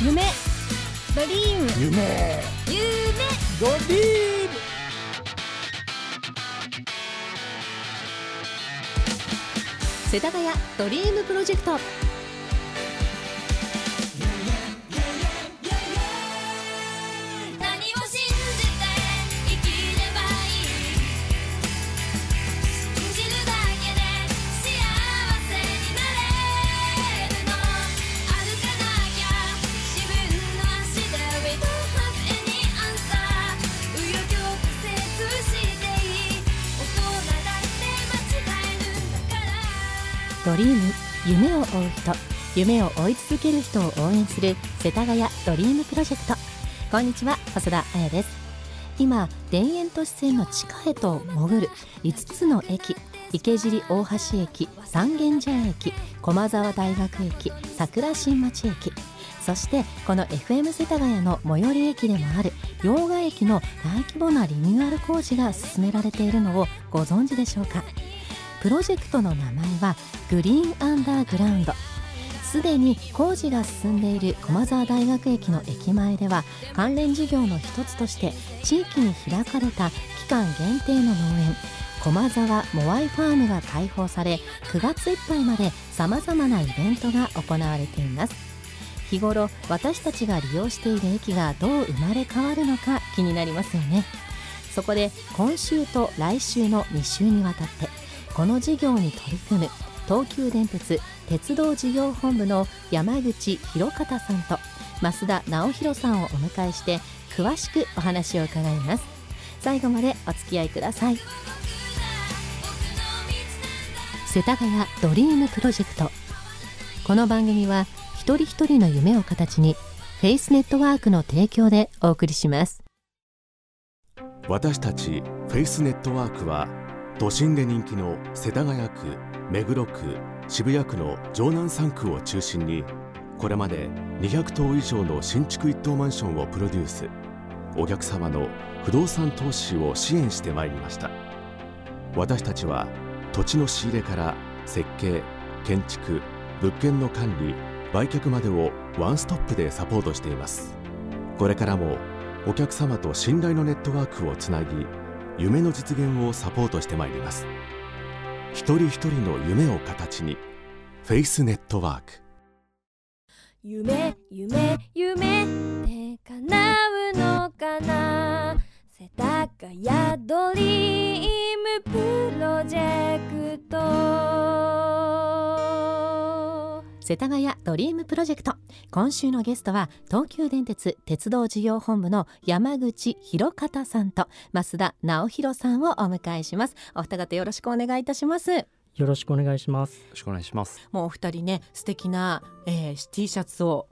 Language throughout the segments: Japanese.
夢。ドリーム。夢。夢。ドリーム。世田谷ドリームプロジェクト夢を追う人夢を追い続ける人を応援する世田谷ドリームプロジェクト。こんにちは細田彩です。今田園都市線の地下へと潜る5つの駅池尻大橋駅三軒茶屋駅駒沢大学駅桜新町駅そしてこの FM 世田谷の最寄り駅でもある洋賀駅の大規模なリニューアル工事が進められているのをご存知でしょうか？プロジェクトの名前はグリーンアンダーグラウンド。すでに工事が進んでいる駒沢大学駅の駅前では関連事業の一つとして地域に開かれた期間限定の農園駒沢モアイファームが開放され9月いっぱいまでさまざまなイベントが行われています。日頃私たちが利用している駅がどう生まれ変わるのか気になりますよね。そこで今週と来週の2週にわたってこの事業に取り組む東急電鉄鉄道事業本部の山口博方さんと増田直弘さんをお迎えして詳しくお話を伺います。最後までお付き合いください。世田谷ドリームプロジェクト。この番組は一人一人の夢を形にフェイスネットワークの提供でお送りします。私たちフェイスネットワークは都心で人気の世田谷区目黒区渋谷区の城南3区を中心にこれまで200棟以上の新築一棟マンションをプロデュース。お客様の不動産投資を支援してまいりました。私たちは土地の仕入れから設計建築物件の管理売却までをワンストップでサポートしています。これからもお客様と信頼のネットワークをつなぎ夢の実現をサポートしてまいります。一人一人の夢を形にフェイスネットワーク。夢夢夢って叶うのかな？世田谷ドリームプロジェクト。世田谷ドリームプロジェクト今週のゲストは東急電鉄鉄道事業本部の山口博方さんと増田直弘さんをお迎えしますお二方よろしくお願いいたしますよろしくお願いします。よろしくお願いします。もうお二人ね素敵な、えー、T シャツを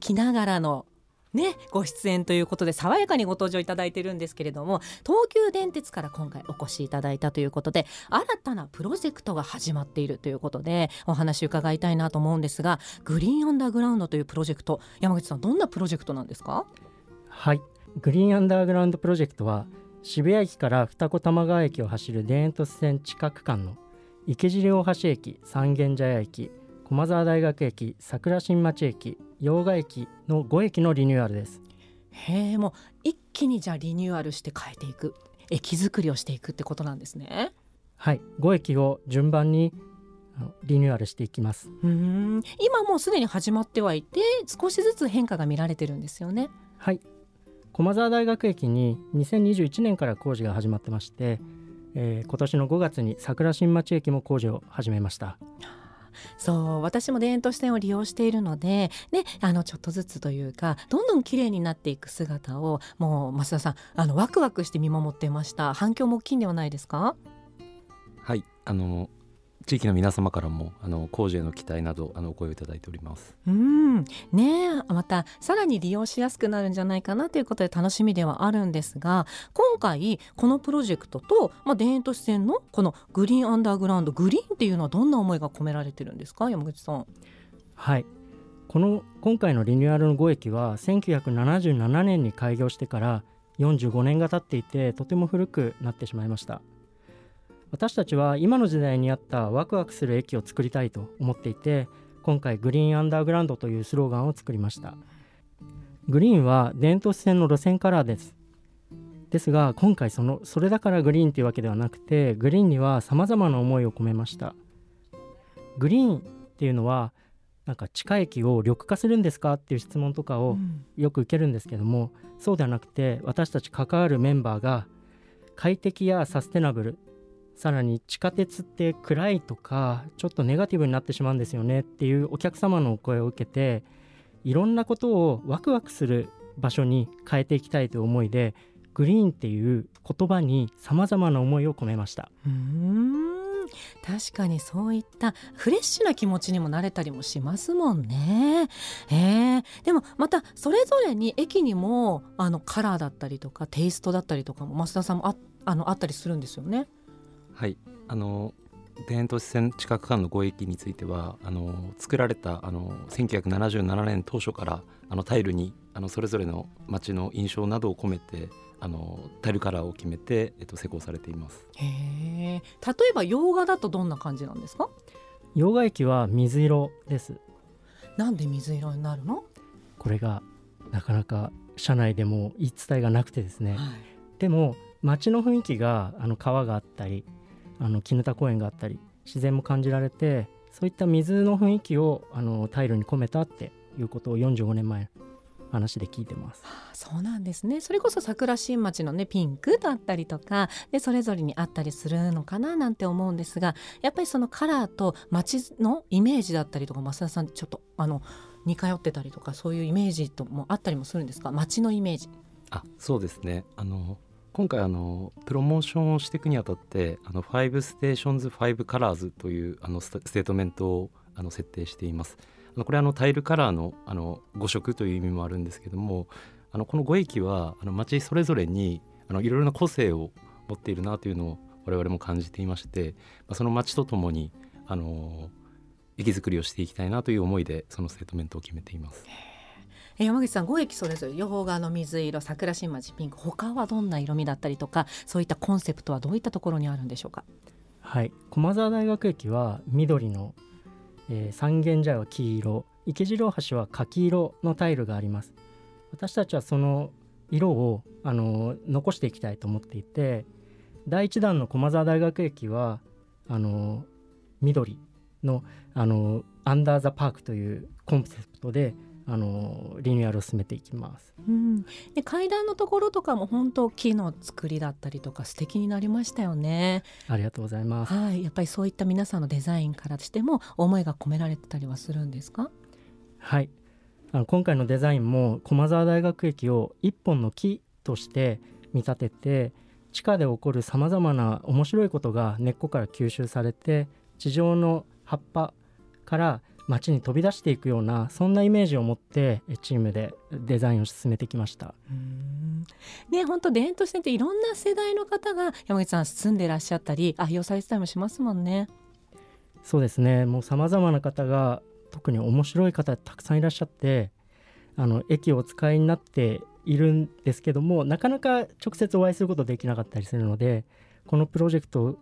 着ながらのね、ご出演ということで爽やかにご登場いただいてるんですけれども東急電鉄から今回お越しいただいたということで新たなプロジェクトが始まっているということでお話伺いたいなと思うんですがグリーンアンダーグラウンドというプロジェクト山口さんどんなプロジェクトなんですか？はい、グリーンアンダーグラウンドプロジェクトは渋谷駅から二子玉川駅を走る田園都市線地下区間の池尻大橋駅、三軒茶屋駅、駒沢大学駅、桜新町駅、洋賀駅の5駅のリニューアルです。へえもう一気にじゃあリニューアルして変えていく駅作りをしていくってことなんですね。はい、5駅を順番にリニューアルしていきます。うーん今もうすでに始まってはいて少しずつ変化が見られてるんですよね。はい、駒沢大学駅に2021年から工事が始まってまして、えー今年の5月に桜新町駅も工事を始めました。そう私も田園都市線を利用しているので、ね、あのちょっとずつというかどんどん綺麗になっていく姿をもう増田さんあのワクワクして見守ってました。反響も大きいんではないですか？はい、あの地域の皆様からもあの工事への期待などあのお声をいただいております。うん。ねえ。またさらに利用しやすくなるんじゃないかなということで楽しみではあるんですが今回このプロジェクトと、まあ、田園都市線のこのグリーンアンダーグラウンドグリーンっていうのはどんな思いが込められてるんですか？山口さん。はい。この今回のリニューアルの5駅は1977年に開業してから45年が経っていてとても古くなってしまいました私たちは今の時代に合ったワクワクする駅を作りたいと思っていて今回グリーンアンダーグラウンドというスローガンを作りました。グリーンは伝統線の路線カラーです。ですが今回そのそれだからグリーンというわけではなくてグリーンにはさまざまな思いを込めました。グリーンっていうのはなんか地下駅を緑化するんですかっていう質問とかをよく受けるんですけども、そうではなくて私たち関わるメンバーが快適やサステナブルさらに地下鉄って暗いとかちょっとネガティブになってしまうんですよねっていうお客様のお声を受けていろんなことをワクワクする場所に変えていきたいという思いでグリーンっていう言葉にさまざまな思いを込めましたうーん確かにそういったフレッシュな気持ちにもなれたりもしますもんね。えー、でもまたそれぞれに駅にもあのカラーだったりとかテイストだったりとかも増田さんもああのあったりするんですよね。はいあの田園都市線近く間の5駅についてはあの作られたあの1977年当初からあのタイルにあのそれぞれの街の印象などを込めてあのタイルカラーを決めて、えっと、施工されています。へえ。例えば洋画だとどんな感じなんですか？洋画駅は水色ですなんで水色になるの？これがなかなか社内でも言い伝えがなくてですね、はい。でも街の雰囲気があの川があったりあの絹田公園があったり自然も感じられてそういった水の雰囲気をあのタイルに込めたっていうことを45年前の話で聞いてます。あそうなんですねそれこそ桜新町のねピンクだったりとかでそれぞれにあったりするのかななんて思うんですがやっぱりそのカラーと街のイメージだったりとか増田さんちょっとあの似通ってたりとかそういうイメージともあったりもするんですか？街のイメージ。あそうですねあの今回あのプロモーションをしていくにあたってあの5ステーションズ5カラーズというあのステートメントをあの設定しています。あのこれあのタイルカラーのあの5色という意味もあるんですけどもあのこの5駅はあの街それぞれにいろいろな個性を持っているなというのを我々も感じていまして、まあ、その街とともにあの駅づくりをしていきたいなという思いでそのステートメントを決めています。え山口さん5駅それぞれ両側の水色桜新町ピンク他はどんな色味だったりとかそういったコンセプトはどういったところにあるんでしょうか？はい、駒沢大学駅は緑の、えー三軒茶屋は黄色池次郎橋は柿色のタイルがあります。私たちはその色をあの残していきたいと思っていて第1弾の駒沢大学駅はあの緑のあのアンダーザパークというコンセプトであのリニューアルを進めていきます。うん、で階段のところとかも本当木の作りだったりとか素敵になりましたよね。ありがとうございます。はい、やっぱりそういった皆さんのデザインからしても思いが込められてたりはするんですか？はい。あの今回のデザインも駒沢大学駅を一本の木として見立てて地下で起こるさまざまな面白いことが根っこから吸収されて地上の葉っぱから街に飛び出していくようなそんなイメージを持ってえチームでデザインを進めてきました。うん。ね本当田園都市線っていろんな世代の方が山口さん住んでらっしゃったり愛用されてたりもしますもんね。そうですね。もうさまざまな方が特に面白い方たくさんいらっしゃってあの駅をお使いになっているんですけどもなかなか直接お会いすることできなかったりするのでこのプロジェクトを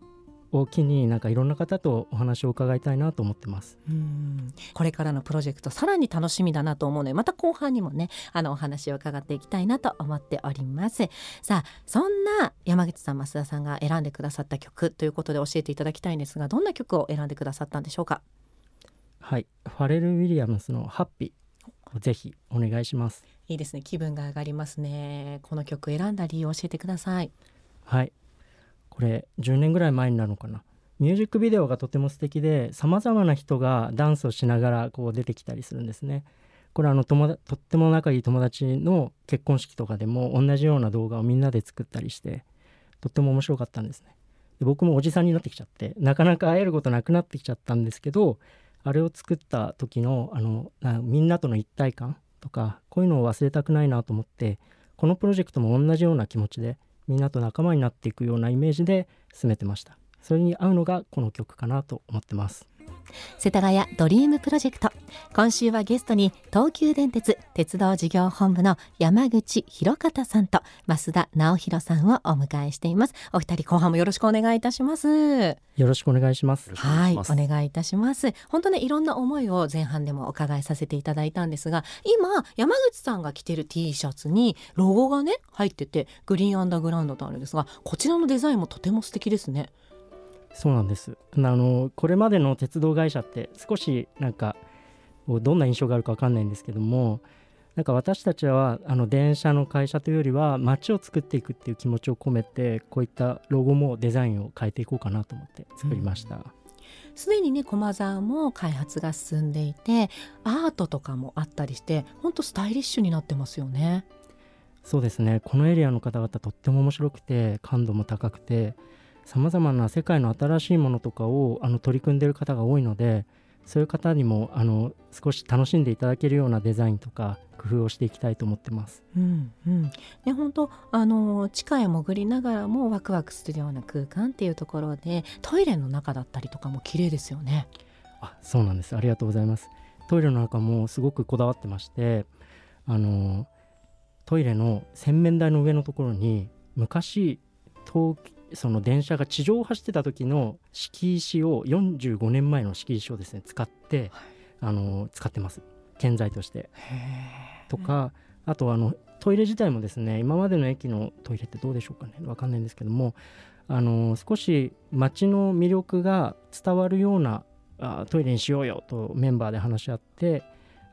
機になんかいろんな方とお話を伺いたいなと思ってます。うん。これからのプロジェクトさらに楽しみだなと思うのでまた後半にもねあのお話を伺っていきたいなと思っております。さあそんな山口さん増田さんが選んでくださった曲ということで教えていただきたいんですがどんな曲を選んでくださったんでしょうか？はい、ファレル・ウィリアムスの「ハッピー」をぜひお願いします。いいですね。気分が上がりますね。この曲選んだ理由を教えてください。はいこれ10年ぐらい前になるのかな。ミュージックビデオがとても素敵でさまざまな人がダンスをしながらこう出てきたりするんですね。これあの友達とっても仲いい友達の結婚式とかでも同じような動画をみんなで作ったりしてとっても面白かったんですね。で僕もおじさんになってきちゃってなかなか会えることなくなってきちゃったんですけどあれを作った時のあのなみんなとの一体感とかこういうのを忘れたくないなと思ってこのプロジェクトも同じような気持ちでみんなと仲間になっていくようなイメージで進めてました。それに合うのがこの曲かなと思ってます。世田谷ドリームプロジェクト今週はゲストに東急電鉄鉄道事業本部の山口博方さんと増田直弘さんをお迎えしていますお二人後半もよろしくお願いいたしますよろしくお願いします。はい、お願いいたします。本当ね、いろんな思いを前半でもお伺いさせていただいたんですが、今山口さんが着てる T シャツにロゴがね入ってて、グリーンアンダーグラウンドとあるんですが、こちらのデザインもとても素敵ですね。そうなんです。あのこれまでの鉄道会社って少しなんかどんな印象があるかわかんないんですけども、なんか私たちはあの電車の会社というよりは街を作っていくっていう気持ちを込めてこういったロゴもデザインを変えていこうかなと思って作りました。すでにね駒沢も開発が進んでいて、アートとかもあったりして、本当スタイリッシュになってますよね。そうですねこのエリアの方々とっても面白くて感度も高くてさまざまな世界の新しいものとかをあの取り組んでる方が多いのでそういう方にもあの少し楽しんでいただけるようなデザインとか工夫をしていきたいと思ってます。うんうん、ね本当あの地下へ潜りながらもワクワクするような空間っていうところでトイレの中だったりとかも綺麗ですよね。あそうなんですありがとうございますトイレの中もすごくこだわってましてあのトイレの洗面台の上のところに昔東その電車が地上を走ってた時の敷石を45年前の敷石をですね使って、あの使ってます。建材として。とか、あとあのトイレ自体もですね今までの駅のトイレってどうでしょうかね。わかんないんですけどもあの少し街の魅力が伝わるようなあトイレにしようよとメンバーで話し合って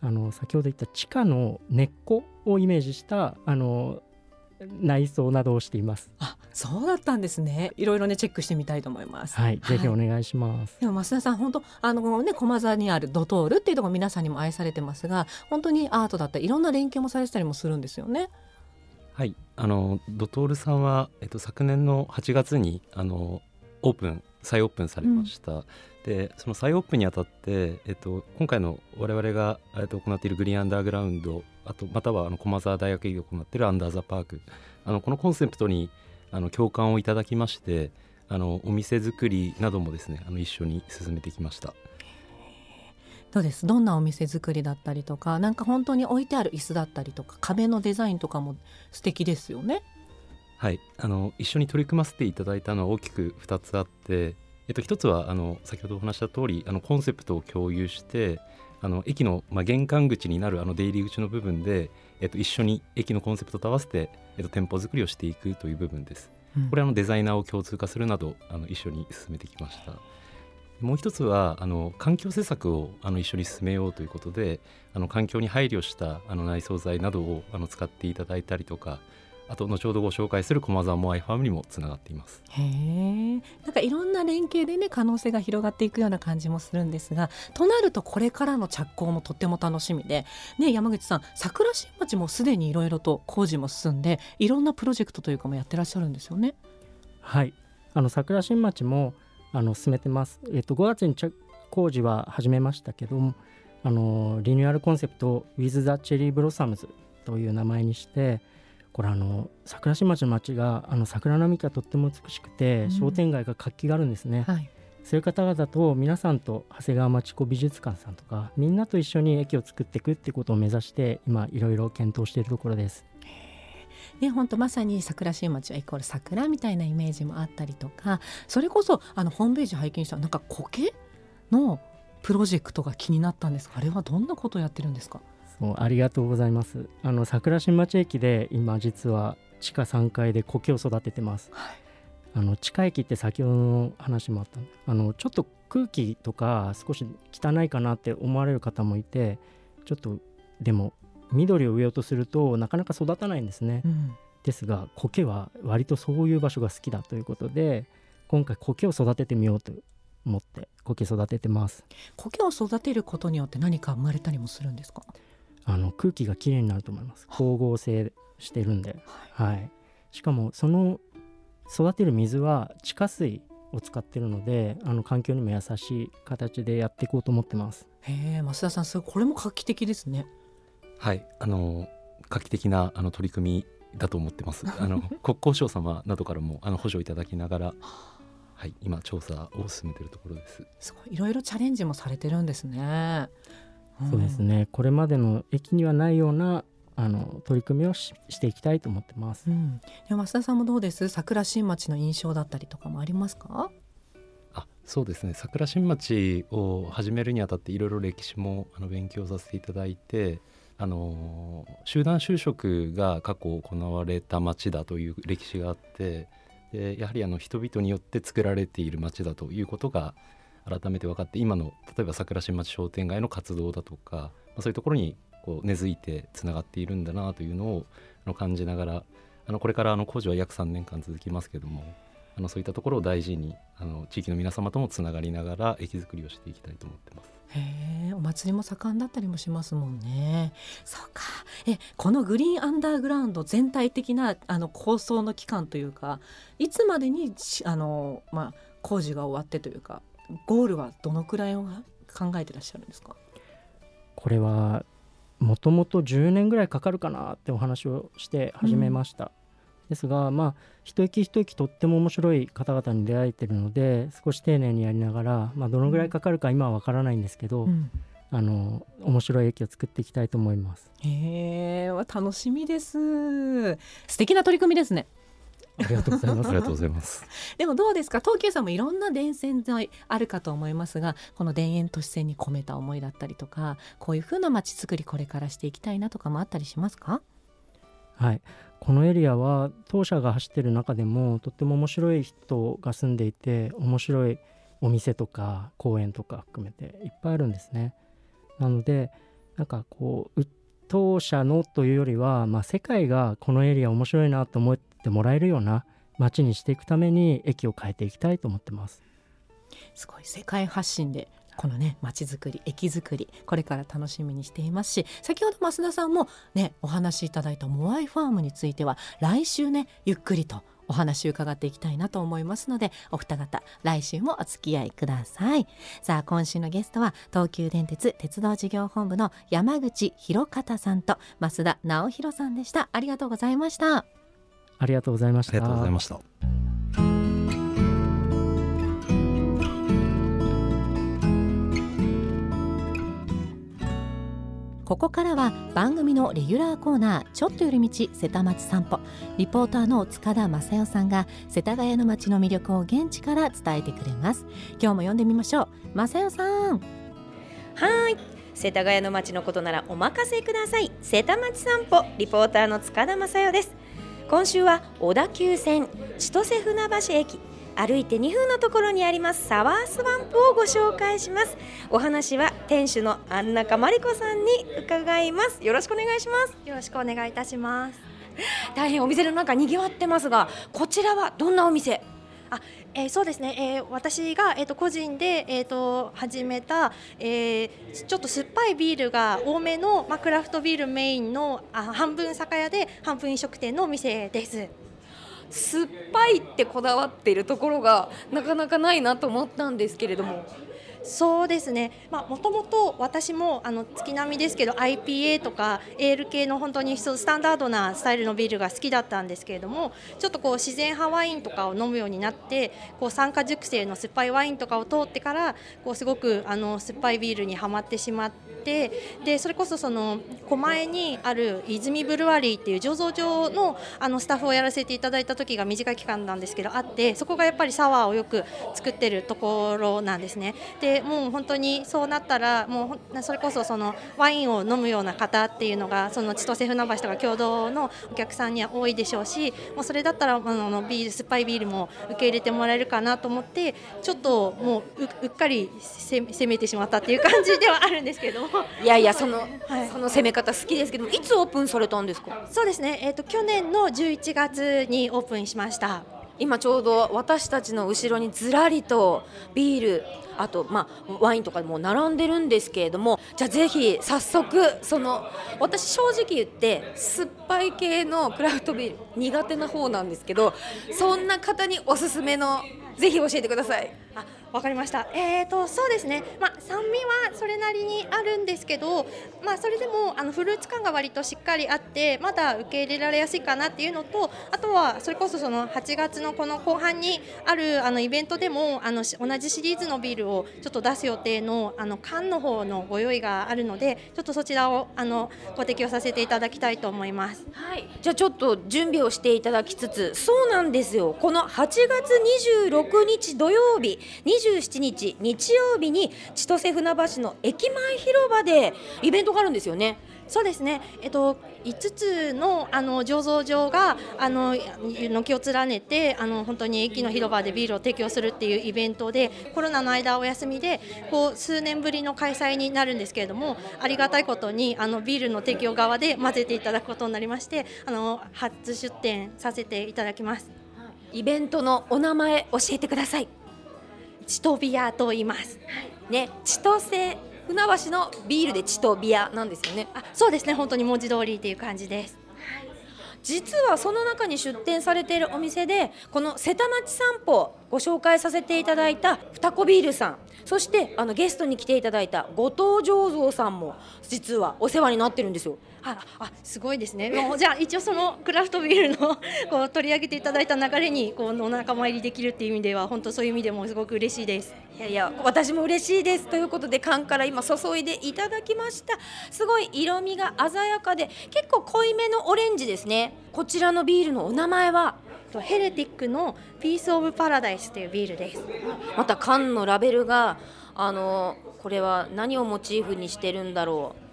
あの先ほど言った地下の根っこをイメージしたあの内装などをしています。あそうだったんですね。いろいろねチェックしてみたいと思います。はい、ぜひお願いします。でも増田さん本当あのね駒沢にあるドトールっていうところ皆さんにも愛されてますが本当にアートだったりいろんな連携もされてたりもするんですよね。はい、あのドトールさんは、えっと、昨年の8月にあのオープン再オープンされました、でその再オープンにあたって、えっと、今回の我々が、えっと、行っているグリーンアンダーグラウンドあとまたはあの駒沢大学が行っているアンダーザパークあのこのコンセプトにあの共感をいただきましてあのお店作りなどもですねあの一緒に進めてきました。どうです？どんなお店作りだったりとかなんか本当に置いてある椅子だったりとか壁のデザインとかも素敵ですよね。はい、あの一緒に取り組ませていただいたのは大きく2つあって、えっと、1つはあの先ほどお話した通りあのコンセプトを共有してあの駅の、まあ、玄関口になるあの出入り口の部分で、えっと、一緒に駅のコンセプトと合わせて、えっと、店舗作りをしていくという部分です。これはあのデザイナーを共通化するなどあの一緒に進めてきました。もう一つはあの環境施策をあの一緒に進めようということであの環境に配慮したあの内装材などをあの使っていただいたりとかあと後ほどご紹介する駒沢モアイファームにもつながっています。へえなんかいろんな連携でね可能性が広がっていくような感じもするんですがとなるとこれからの着工もとっても楽しみで、ね、山口さん桜新町もすでにいろいろと工事も進んでいろんなプロジェクトというかもやってらっしゃるんですよね。はい、あの桜新町もあの進めてます。えっと5月に着工事は始めましたけども、あのリニューアルコンセプトを With the Cherry Blossoms という名前にして、これあの桜新町の町があの桜並木がとっても美しくて、うん。商店街が活気があるんですね。はい、そういう方々と皆さんと長谷川町子美術館さんとかみんなと一緒に駅を作っていくってことを目指して今いろいろ検討しているところです。ね、本当まさに桜新町はイコール桜みたいなイメージもあったりとかそれこそあのホームページ拝見したらなんか苔のプロジェクトが気になったんですがあれはどんなことをやってるんですか？そうありがとうございます。あの桜新町駅で今実は地下3階で苔を育ててます。あの地下駅って先ほどの話もあったあのちょっと空気とか少し汚いかなって思われる方もいてちょっとでも緑を植えようとするとなかなか育たないんですね。うんですが苔は割とそういう場所が好きだということで今回苔を育ててみようと思って苔育ててます。苔を育てることによって何か生まれたりもするんですか？あの空気がきれいになると思います。光合成してるんで、はい、しかもその育てる水は地下水を使ってるのであの環境にも優しい形でやっていこうと思ってます。へえ増田さんすごいこれも画期的ですね。はい、あの画期的なあの取り組みだと思ってます。あの国交省様などからもあの補助いただきながらはい、今調査を進めているところです。すごい。いろいろチャレンジもされてるんですね。んそうですね。これまでの駅にはないようなあの取り組みをししていきたいと思ってます。う。ん、で増田さんもどうです？桜新町の印象だったりとかもありますか？あそうですね。桜新町を始めるにあたっていろいろ歴史もあの勉強させていただいてあのー集団就職が過去行われた町だという歴史があってでやはりあの人々によって作られている町だということが改めて分かって今の例えば桜新町商店街の活動だとか、まあ、そういうところにこう根付いてつながっているんだなというのをあの感じながらあのこれからあの工事は約3年間続きますけどもあのそういったところを大事にあの地域の皆様ともつながりながら駅づくりをしていきたいと思ってます。へえお祭りも盛んだったりもしますもんねそうかえこのグリーンアンダーグラウンド全体的なあの構想の期間というかいつまでにあの、まあ、工事が終わってというかゴールはどのくらいを考えてらっしゃるんですか？これはもともと10年ぐらいかかるかなってお話をして始めました、ですがまあ一駅一駅とっても面白い方々に出会えてるので少し丁寧にやりながら、まあ、どのぐらいかかるか今はわからないんですけど、うん。あの面白い駅を作っていきたいと思います。へえ楽しみです。素敵な取り組みですねありがとうございまあすりがとうございます。でもどうですか？東急さんもいろんな電線沿いあるかと思いますがこの田園都市線に込めた思いだったりとかこういう風な街づくりこれからしていきたいなとかもあったりしますか？はい、このエリアは当社が走ってる中でもとっても面白い人が住んでいて面白いお店とか公園とか含めていっぱいあるんですね。なのでなんかこうう当社のというよりは、まあ、世界がこのエリア面白いなと思ってもらえるような街にしていくために駅を変えていきたいと思ってます。すごい世界発信でこのね街づくり駅づくりこれから楽しみにしていますし先ほど増田さんもねお話しいただいたモアイファームについては来週ねゆっくりとお話伺っていきたいなと思いますのでお二方来週もお付き合いください。さあ今週のゲストは東急電鉄鉄道事業本部の山口博方さんと増田直弘さんでした。ありがとうございました。ありがとうございました。ありがとうございました。ここからは番組のレギュラーコーナーちょっと寄り道瀬田町散歩。リポーターの塚田正代さんが世田谷の街の魅力を現地から伝えてくれます。今日も読んでみましょう。正代さん。はい。世田谷の街のことならお任せください。瀬田町散歩リポーターの塚田正代です今週は小田急線千歳船橋駅歩いて2分のところにありますサワースワンプをご紹介します。お話は店主の安中真理子さんに伺います。よろしくお願いします。よろしくお願いいたします。大変お店の中賑わってますがこちらはどんなお店？あえーそうですね。えー私がえっ、と個人でえっ、と始めた、えーちょっと酸っぱいビールが多めのまあクラフトビールメインのあ半分酒屋で半分飲食店のお店です。酸っぱいってこだわっているところがなかなかないなと思ったんですけれどもそうですね。まあもともと私もあの月並みですけど IPA とかエール系の本当にスタンダードなスタイルのビールが好きだったんですけれども、ちょっとこう自然派ワインとかを飲むようになって、こう酸化熟成の酸っぱいワインとかを通ってから、こうすごくあの酸っぱいビールにはまってしまって、でそれこそその狛江にある泉ブルワリーっていう醸造所のあのスタッフをやらせていただいた時が短い期間なんですけどあって、そこがやっぱりサワーをよく作ってるところなんですね。でもう本当にそうなったらもうそれこそそのワインを飲むような方っていうのがその千歳船橋とか共同のお客さんには多いでしょうしもうそれだったらあのビール酸っぱいビールも受け入れてもらえるかなと思ってちょっともうううっかりせ攻めてしまったっていう感じではあるんですけども。いやいやその、はい。その攻め方好きですけどもいつオープンされたんですか？そうですね、えー、と去年の11月にオープンしました。今ちょうど私たちの後ろにずらりとビールあとまあワインとかも並んでるんですけれどもじゃあぜひ早速その私正直言って酸っぱい系のクラフトビール苦手な方なんですけどそんな方におすすめのぜひ教えてください。あわかりました。えーとそうですね。まあ酸味はそれなりにあるんですけど、まあそれでもあのフルーツ感が割としっかりあって、まだ受け入れられやすいかなっていうのと、あとはそれこそその8月のこの後半にあるあのイベントでもあの同じシリーズのビールをちょっと出す予定のあの缶の方のご用意があるので、ちょっとそちらをあのご提供させていただきたいと思います。はい、じゃあちょっと準備をしていただきつつそうなんですよこの8月26日土曜日27日日曜日に千歳船橋の駅前広場でイベントがあるんですよね。そうですね、えっと、5つのあの醸造場があの軒を連ねてあの本当に駅の広場でビールを提供するっていうイベントでコロナの間お休みでこう数年ぶりの開催になるんですけれどもありがたいことにあのビールの提供側で混ぜていただくことになりましてあの初出店させていただきます。イベントのお名前教えてください。チトビアと言います。ね、千歳船橋のビールで千とビアなんですよね。あそうですね本当に文字通りっていう感じです。実はその中に出店されているお店でこの瀬田町散歩ご紹介させていただいた二子ビールさんそしてあのゲストに来ていただいた後藤醸造さんも実はお世話になってるんですよ。ああすごいですね。もうじゃあ一応そのクラフトビールの こう取り上げていただいた流れにこうお仲間入りできるっていう意味では本当そういう意味でもすごく嬉しいです。いやいや私も嬉しいですということで缶から今注いでいただきましたすごい色味が鮮やかで結構濃いめのオレンジですねこちらのビールのお名前は？とヘレティックのピースオブパラダイスというビールです。また缶のラベルがあのこれは何をモチーフにしてるんだろう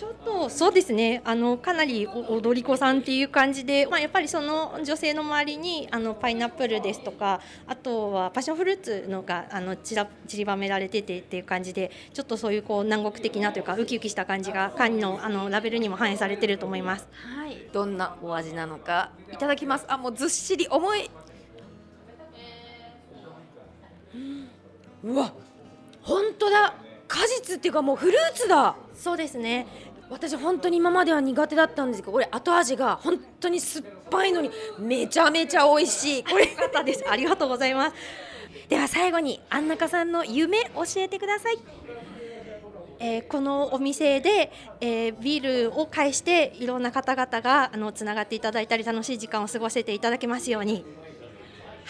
ちょっとそうですねあのかなり踊り子さんっていう感じで、まあ、やっぱりその女性の周りにあのパイナップルですとかあとはパッションフルーツのがあのちら散りばめられててっていう感じでちょっとそういうこう南国的なというかウキウキした感じが缶のあのラベルにも反映されてると思います。はいどんなお味なのかいただきますあもうずっしり重いうわ本当だ果実っていうかもうフルーツだそうですね私本当に今までは苦手だったんですけどこれ後味が本当に酸っぱいのにめちゃめちゃ美味しいこれ方です。ありがとうございます。では最後に安中さんの夢教えてくださいえーこのお店で、えービールを介していろんな方々があのつながっていただいたり楽しい時間を過ごせていただけますように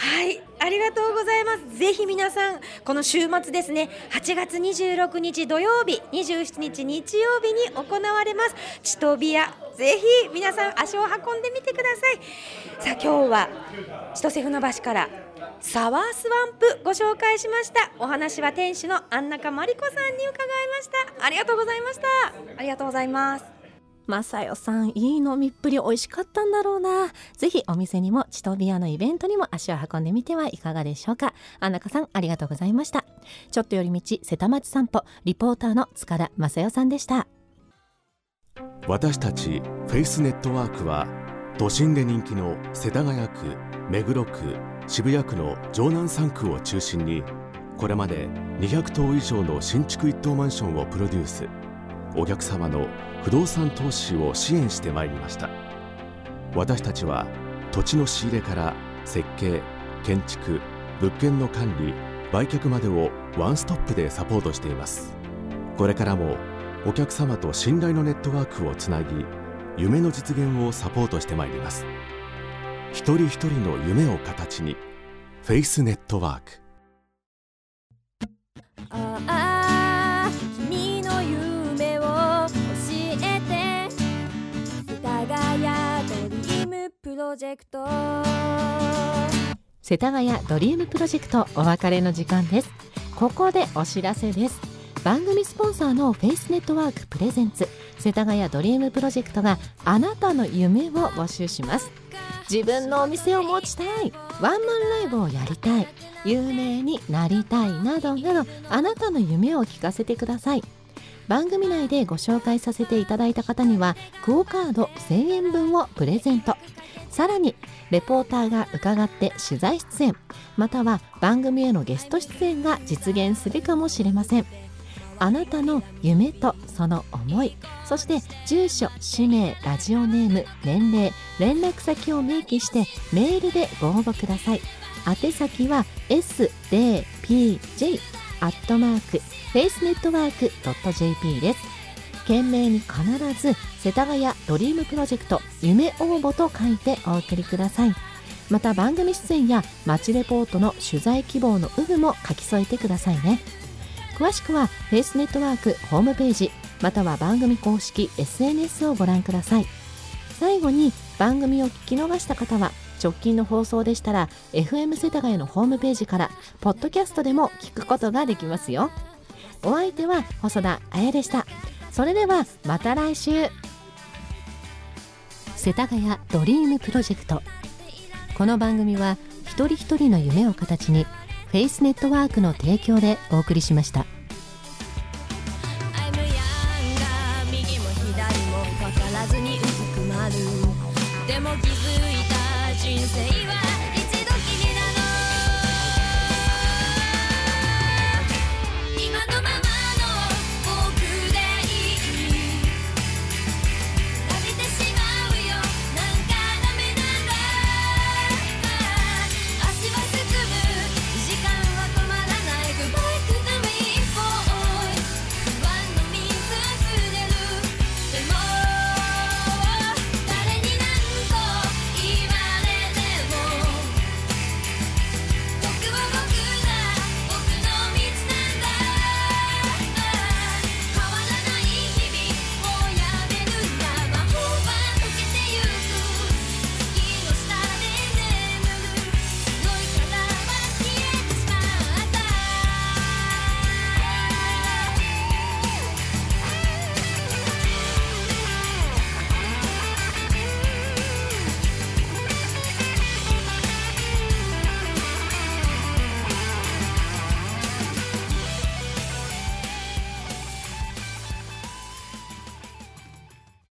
はい、ありがとうございます。ぜひ皆さん、この週末ですね、8月26日土曜日、27日日曜日に行われます。チトビア、ぜひ皆さん足を運んでみてください。さあ、今日は千歳船橋からサワースワンプご紹介しました。お話は店主の安中真理子さんに伺いました。ありがとうございました。ありがとうございます。マサヨさんいい飲みっぷり美味しかったんだろうな。ぜひお店にもチトビアのイベントにも足を運んでみてはいかがでしょうか。安中さんありがとうございました。ちょっと寄り道瀬田町散歩リポーターの塚田正代さんでした。私たちフェイスネットワークは都心で人気の世田谷区目黒区渋谷区の城南3区を中心にこれまで200棟以上の新築一棟マンションをプロデュース。お客様の不動産投資を支援してまいりました。私たちは土地の仕入れから設計建築物件の管理売却までをワンストップでサポートしています。これからもお客様と信頼のネットワークをつなぎ夢の実現をサポートしてまいります。一人一人の夢を形にフェイスネットワーク。ロジェクト。世田谷ドリームプロジェクトお別れの時間です。ここでお知らせです。番組スポンサーのフェイスネットワークプレゼンツ。世田谷ドリームプロジェクトがあなたの夢を募集します。自分のお店を持ちたい。ワンマンライブをやりたい。有名になりたいなどなどあなたの夢を聞かせてください。番組内でご紹介させていただいた方にはクオ・カード1000円分をプレゼント。さらにレポーターが伺って取材出演または番組へのゲスト出演が実現するかもしれません。あなたの夢とその思いそして住所氏名ラジオネーム年齢連絡先を明記してメールでご応募ください。宛先は sdpj アットマークフェイスネットワーク .jp です。懸命に必ず世田谷ドリームプロジェクト夢応募と書いてお送りください。また番組出演や街レポートの取材希望の有無も書き添えてくださいね。詳しくはフェイスネットワークホームページまたは番組公式 SNS をご覧ください。最後に番組を聞き逃した方は直近の放送でしたら FM 世田谷のホームページからポッドキャストでも聞くことができますよ。お相手は細田彩でした。それではまた来週世田谷ドリームプロジェクトこの番組は一人一人の夢を形にフェイスネットワークの提供でお送りしました。